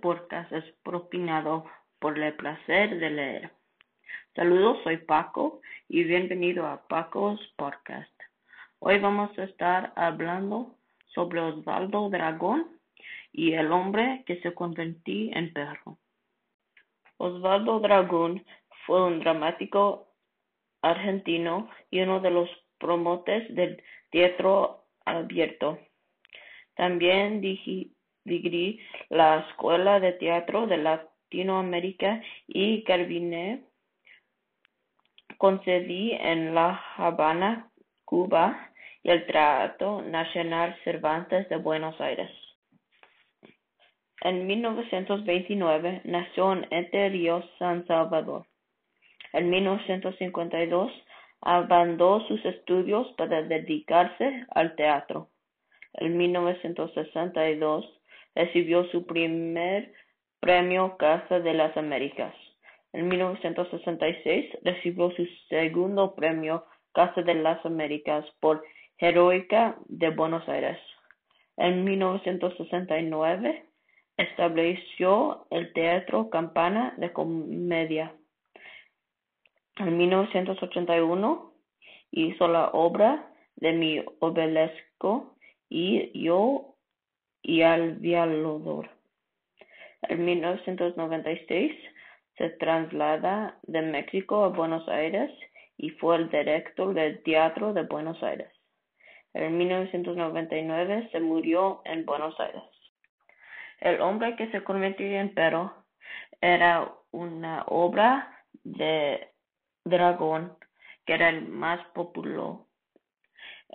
podcast es propinado por el placer de leer. Saludos, soy Paco y bienvenido a Paco's Podcast. Hoy vamos a estar hablando sobre Osvaldo Dragón y el hombre que se convirtió en perro. Osvaldo Dragón fue un dramático argentino y uno de los promotores del teatro abierto. También dirigí la Escuela de Teatro de Latinoamérica y Caribbean concedí en La Habana, Cuba, y el Teatro Nacional Cervantes de Buenos Aires. En 1929 nació en Entre San Salvador. En 1952 abandonó sus estudios para dedicarse al teatro. En 1962 recibió su primer premio Casa de las Américas. En 1966 recibió su segundo premio Casa de las Américas por Heroica de Buenos Aires. En 1969 estableció el Teatro Campana de Comedia. En 1981 hizo la obra de Mi Obelisco y Yo y al Dialodor. En 1996 se traslada de México a Buenos Aires y fue el director del Teatro de Buenos Aires. En 1999 se murió en Buenos Aires. El hombre que se convirtió en perro era una obra de Dragón que era el más popular.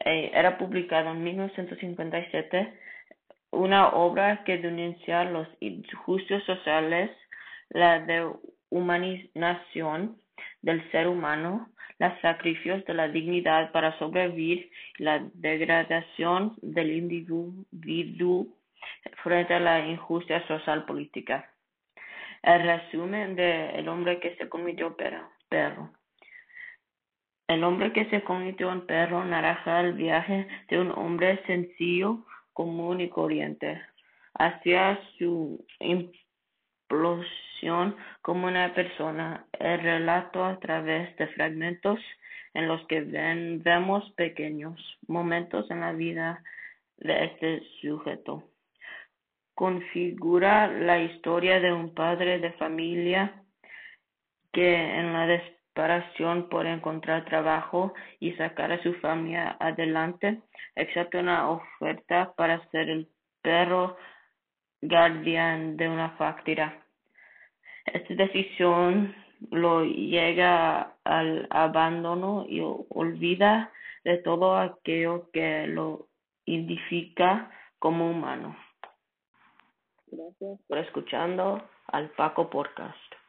Eh, era publicado en 1957 una obra que denuncia los injusticias sociales, la deshumanización del ser humano, los sacrificios de la dignidad para sobrevivir la degradación del individuo frente a la injusticia social política. El resumen de El hombre que se convirtió perro. El hombre que se convirtió en perro narra el viaje de un hombre sencillo, común y corriente hacia su implosión como una persona. El relato a través de fragmentos en los que vemos pequeños momentos en la vida de este sujeto. Configura la historia de un padre de familia que en la desesperación por encontrar trabajo y sacar a su familia adelante, acepta una oferta para ser el perro guardián de una fábrica. Esta decisión lo llega al abandono y olvida de todo aquello que lo identifica como humano. Gracias por escuchando al Paco Podcast.